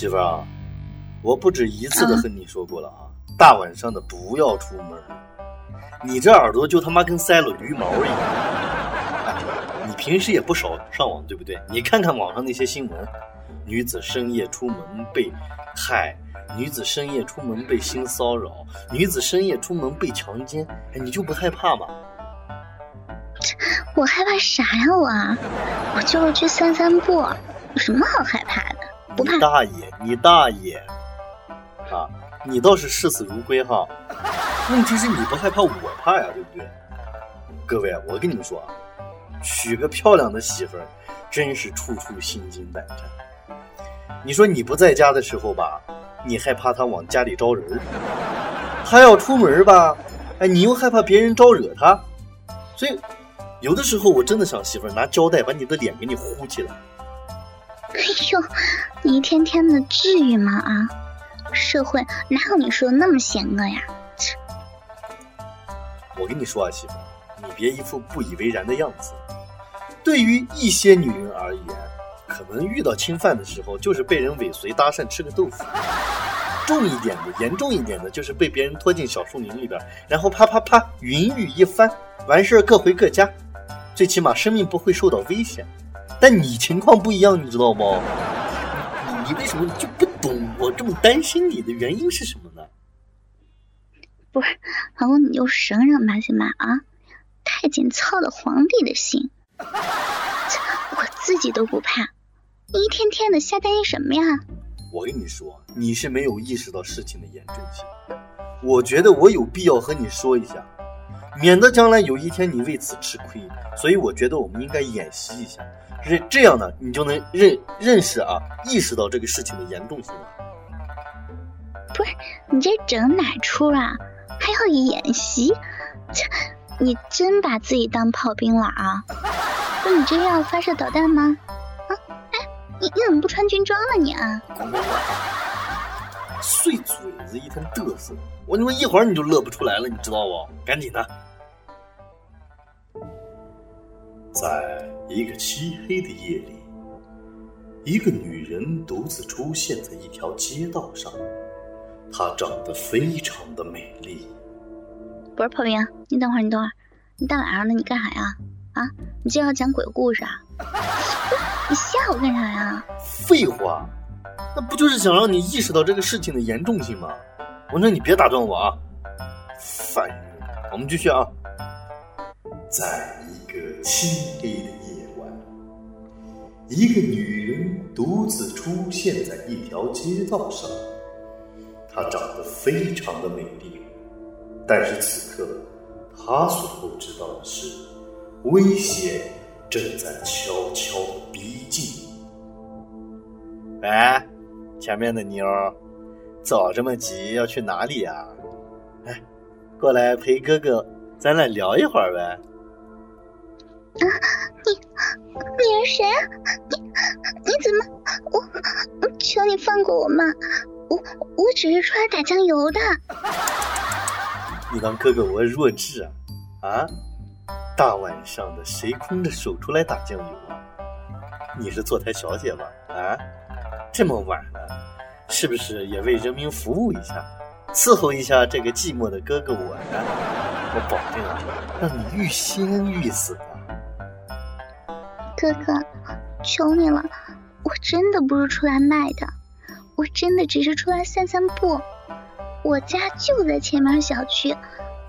媳妇儿啊，我不止一次的和你说过了啊，大晚上的不要出门。你这耳朵就他妈跟塞了驴毛一样。你平时也不少上网，对不对？你看看网上那些新闻，女子深夜出门被害，女子深夜出门被性骚扰，女子深夜出门被强奸，哎，你就不害怕吗？我害怕啥呀我？我就是去散散步，有什么好害怕的？不怕。你大爷！你大爷！啊，你倒是视死如归哈。问题是你不害怕，我怕呀，对不对？各位，我跟你们说啊，娶个漂亮的媳妇儿，真是处处心惊胆战。你说你不在家的时候吧，你害怕她往家里招人儿；她要出门吧，哎，你又害怕别人招惹她。所以，有的时候我真的想媳妇儿拿胶带把你的脸给你糊起来。哎呦，你一天天的至于吗啊？社会哪有你说的那么险恶呀？我跟你说啊，媳妇，你别一副不以为然的样子。对于一些女人而言，可能遇到侵犯的时候，就是被人尾随搭讪吃个豆腐；重一点的、严重一点的，就是被别人拖进小树林里边，然后啪啪啪云雨一番，完事儿各回各家，最起码生命不会受到危险。但你情况不一样，你知道吗？你为什么就不懂我这么担心你的原因是什么呢？不是，老公，你就省省吧，行吧？啊，太监操了皇帝的心，我自己都不怕，你一天天的瞎担心什么呀？我跟你说，你是没有意识到事情的严重性。我觉得我有必要和你说一下，免得将来有一天你为此吃亏。所以我觉得我们应该演习一下，这这样呢，你就能认认识啊，意识到这个事情的严重性了。不是，你这整哪出啊？还要演习？切，你真把自己当炮兵了啊？不，你这是要发射导弹吗？啊，哎，你你怎么不穿军装了你啊？碎嘴子，一天嘚瑟，我你妈一会儿你就乐不出来了，你知道不？赶紧的。在一个漆黑的夜里，一个女人独自出现在一条街道上。她长得非常的美丽。不是炮兵，你等会儿，你等会儿，你大晚上的你干啥呀？啊，你今天要讲鬼故事啊？你吓我干啥呀？废话，那不就是想让你意识到这个事情的严重性吗？文成，你别打断我啊！烦人！我们继续啊。在一个漆黑的夜晚，一个女人独自出现在一条街道上。她长得非常的美丽，但是此刻，她所不知道的是，危险正在悄悄逼近。哎，前面的妞，早这么急要去哪里呀？哎，过来陪哥哥，咱俩聊一会儿呗。啊，你你是谁啊？你你怎么？我求你放过我嘛！我我只是出来打酱油的。你当哥哥我弱智啊？啊？大晚上的谁空着手出来打酱油啊？你是坐台小姐吧？啊？这么晚了，是不是也为人民服务一下，伺候一下这个寂寞的哥哥我呢？我保证啊，让你欲仙欲死。哥哥，求你了，我真的不是出来卖的。我真的只是出来散散步，我家就在前面小区，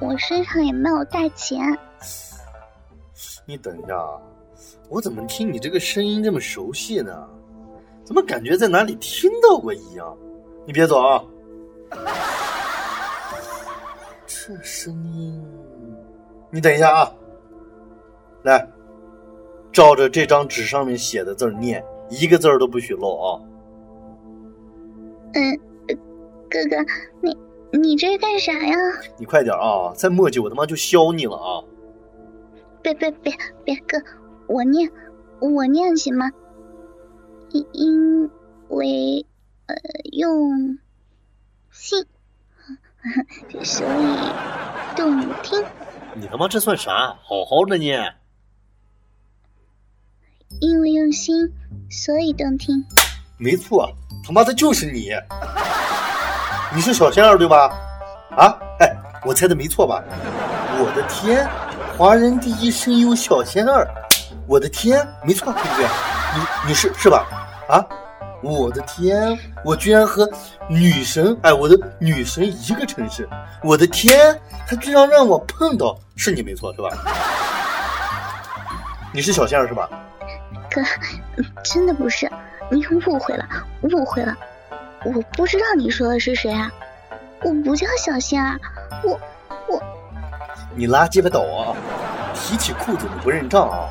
我身上也没有带钱。你等一下，我怎么听你这个声音这么熟悉呢？怎么感觉在哪里听到过一样？你别走啊！这声音，你等一下啊！来，照着这张纸上面写的字念，一个字儿都不许漏啊！嗯，哥哥，你你这是干啥呀？你快点啊！再墨迹我他妈就削你了啊！别别别别，哥，我念我念行吗？因因为呃用心，所以动听。你他妈这算啥？好好的念。因为用心，所以动听。没错，他妈的就是你。你是小仙儿对吧？啊，哎，我猜的没错吧？我的天，华人第一声优小仙儿，我的天，没错对不对？你你是是吧？啊，我的天，我居然和女神哎，我的女神一个城市，我的天，她居然让我碰到，是你没错是吧？你是小仙儿是吧？哥，真的不是，你误会了，误会了。我不知道你说的是谁啊？我不叫小仙儿，我我。你拉鸡巴倒啊！提起裤子你不认账啊！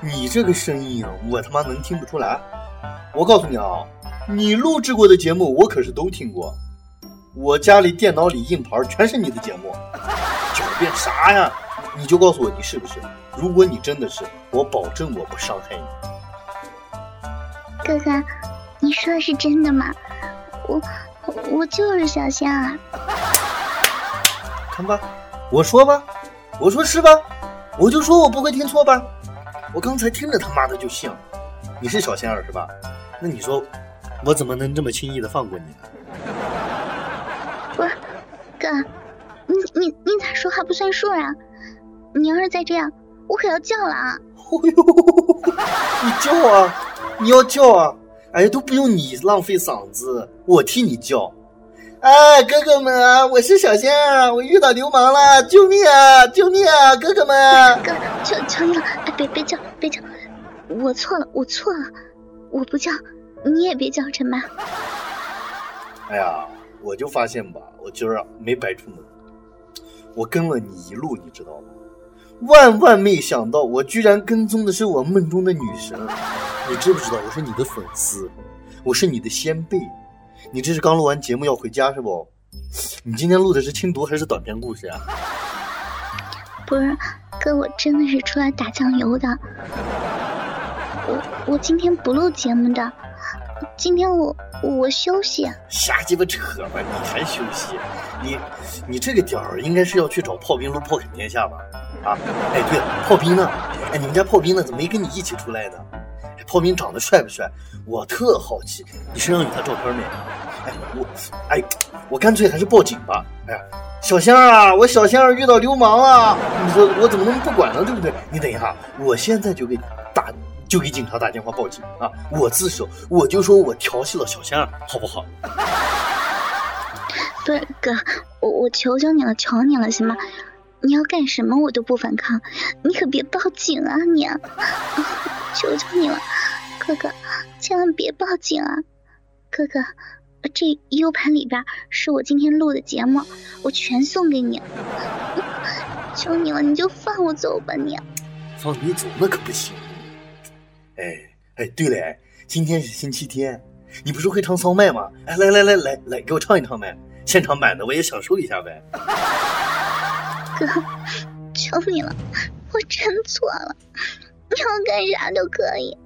你这个声音啊，我他妈能听不出来？我告诉你啊，你录制过的节目我可是都听过，我家里电脑里硬盘全是你的节目。狡辩啥呀？你就告诉我你是不是？如果你真的是，我保证我不伤害你。哥哥，你说的是真的吗？我我就是小仙儿，看吧，我说吧，我说是吧，我就说我不会听错吧，我刚才听着他妈的就像，你是小仙儿是吧？那你说我怎么能这么轻易的放过你呢？不是，哥，你你你咋说话不算数啊？你要是再这样，我可要叫了啊！哎呦，你叫啊，你要叫啊！哎，都不用你浪费嗓子，我替你叫。哎，哥哥们啊，我是小仙儿，我遇到流氓了，救命啊，救命啊，哥哥们！哥，求求你了，哎，别别叫，别叫，我错了，我错了，我不叫，你也别叫，陈妈。哎呀，我就发现吧，我今儿啊没白出门，我跟了你一路，你知道吗？万万没想到，我居然跟踪的是我梦中的女神。你知不知道我是你的粉丝，我是你的先辈。你这是刚录完节目要回家是不？你今天录的是轻读还是短篇故事呀？不是，哥，我真的是出来打酱油的。我我今天不录节目的，今天我我休息。瞎鸡巴扯吧，你还休息？你你这个点儿应该是要去找炮兵录炮啃天下吧？啊，哎，对了，炮兵呢？哎，你们家炮兵呢？怎么没跟你一起出来呢？哎，炮兵长得帅不帅？我特好奇，你身上有他照片没？哎，我，哎，我干脆还是报警吧。哎呀，小香啊，我小仙儿遇到流氓了，你说我怎么能不管呢？对不对？你等一下，我现在就给打，就给警察打电话报警啊！我自首，我就说我调戏了小仙儿，好不好？不是哥，我我求求你了，求你了，行吗？你要干什么我都不反抗，你可别报警啊你！求求你了，哥哥，千万别报警啊！哥哥，这 U 盘里边是我今天录的节目，我全送给你。求你了，你就放我走吧你！放你走那可不行。哎哎，对了，今天是星期天，你不是会唱骚麦吗？哎，来来来来来，给我唱一唱呗，现场版的我也享受一下呗。哥，求你了，我真错了，你要干啥都可以，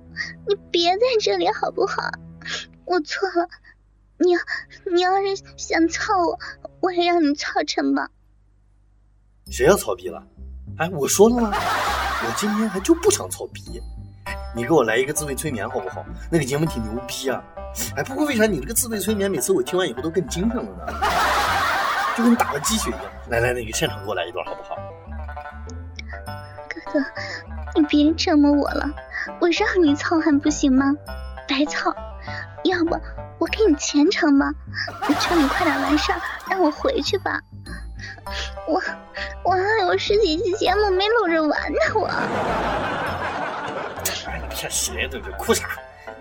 你别在这里好不好？我错了，你要你要是想操我，我也让你操成吧。谁要操逼了？哎，我说了吗？我今天还就不想操逼。你给我来一个自慰催眠好不好？那个节目挺牛逼啊。哎，不过为啥你这个自慰催眠每次我听完以后都更精神了呢？就跟打了鸡血一样。来来，那个现场给我来一段好不好？哥哥，你别折磨我了，我让你操还不行吗？白操！要不我给你钱成吗？求你快点完事儿，让我回去吧。我我还有十几期节目没录着完呢，我。骗谁对不对？哭啥？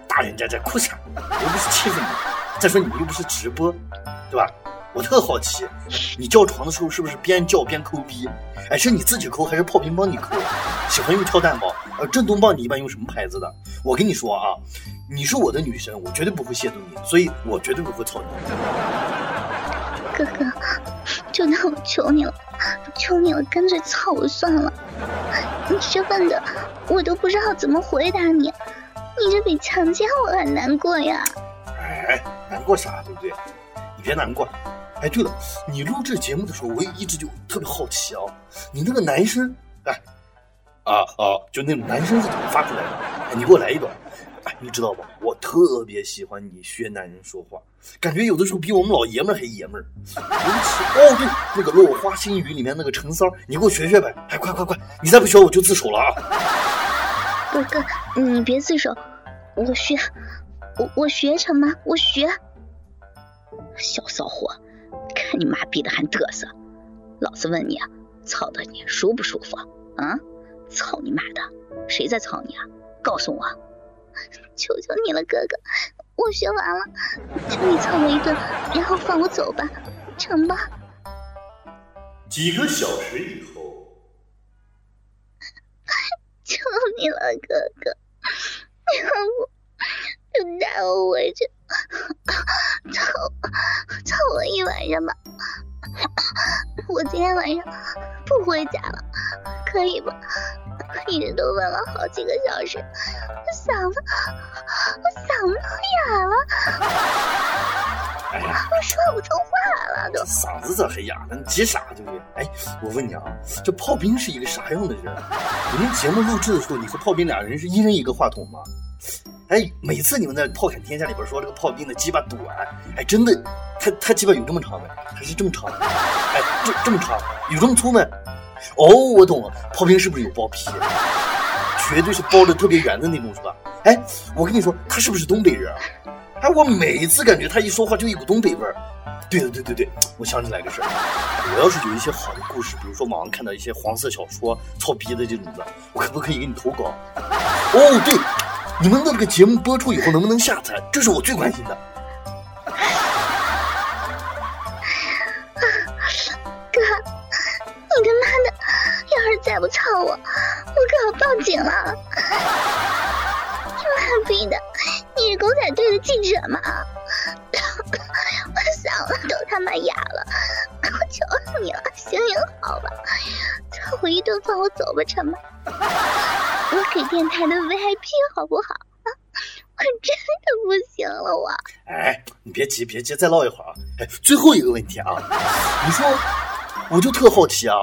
大人家在哭啥？又不是欺负你。再说你们又不是直播，对吧？我特好奇，你叫床的时候是不是边叫边抠逼？哎，是你自己抠还是炮兵帮你抠？喜欢用跳蛋包，呃，震动棒你一般用什么牌子的？我跟你说啊，你是我的女神，我绝对不会亵渎你，所以我绝对不会操你。哥哥，就当我求你了，求你了，干脆操我算了。你这问的，我都不知道怎么回答你。你这比强奸我还难过呀！哎，难过啥？对不对？你别难过。哎，对了，你录制节目的时候，我也一直就特别好奇啊，你那个男生，哎，啊啊，就那种男生是怎么发出来的？哎，你给我来一段，哎，你知道吧？我特别喜欢你学男人说话，感觉有的时候比我们老爷们儿还爷们儿。尤其哦，对，那个《落花心语》里面那个陈三，你给我学学呗！哎，快快快，你再不学我就自首了啊！哥哥，你别自首，我学，我我学成吗？我学。小骚货，你妈逼的还嘚瑟！老子问你啊，操的你舒不舒服？啊？操你妈的！谁在操你啊？告诉我！求求你了，哥哥，我学完了，求你操我一顿，然后放我走吧，成吧？几个小时以后，求你了，哥哥，要 不就带我回去，操操我一晚上吧。我今天晚上不回家了，可以吗？一直都问了好几个小时，嗓子，我嗓子都哑了，我说不出话了都。嗓子咋还哑了？你急啥对不对？哎，我问你啊，这炮兵是一个啥样的人？你们节目录制的时候，你和炮兵俩人是一人一个话筒吗？哎，每次你们在《炮侃天下》里边说这个炮兵的鸡巴短，哎，真的，他他鸡巴有这么长没？还是这么长？哎，这这么长，有这么粗没？哦，我懂了，炮兵是不是有包皮？绝对是包的特别圆的那种，是吧？哎，我跟你说，他是不是东北人？哎，我每次感觉他一说话就一股东北味儿。对对对对对，我想起来个事儿，我要是有一些好的故事，比如说网上看到一些黄色小说、操逼的这种的，我可不可以给你投稿？哦，对。你们的这个节目播出以后能不能下载？这是我最关心的。哥，你他妈的，要是再不操我，我可要报警了！你 妈逼的，你是狗仔队的记者吗？我嗓子都他妈哑了，我求你了，行行好吧，操我一顿饭我走吧，成吗？我给电台的 VIP 好不好？我真的不行了，我。哎，你别急，别急，再唠一会儿啊。哎，最后一个问题啊，你说，我就特好奇啊，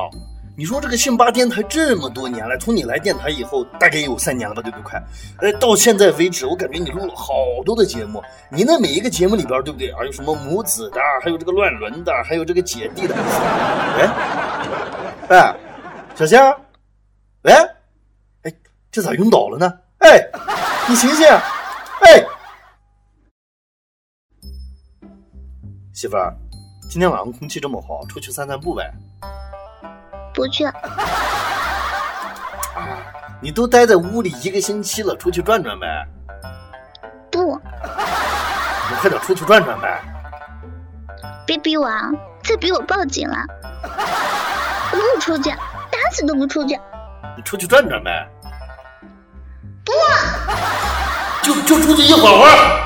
你说这个信八电台这么多年了，从你来电台以后，大概有三年了吧，对不对？哎，到现在为止，我感觉你录了好多的节目，你那每一个节目里边，对不对？啊有什么母子的，还有这个乱伦的，还有这个姐弟的。哎，哎，小香，喂。这咋晕倒了呢？哎，你醒醒！哎，媳妇儿，今天晚上空气这么好，出去散散步呗？不去。啊，你都待在屋里一个星期了，出去转转呗？不。你快点出去转转呗！别逼我啊！再逼我报警了！我不出去，打死都不出去。你出去转转呗！不，就就出去一会儿会儿。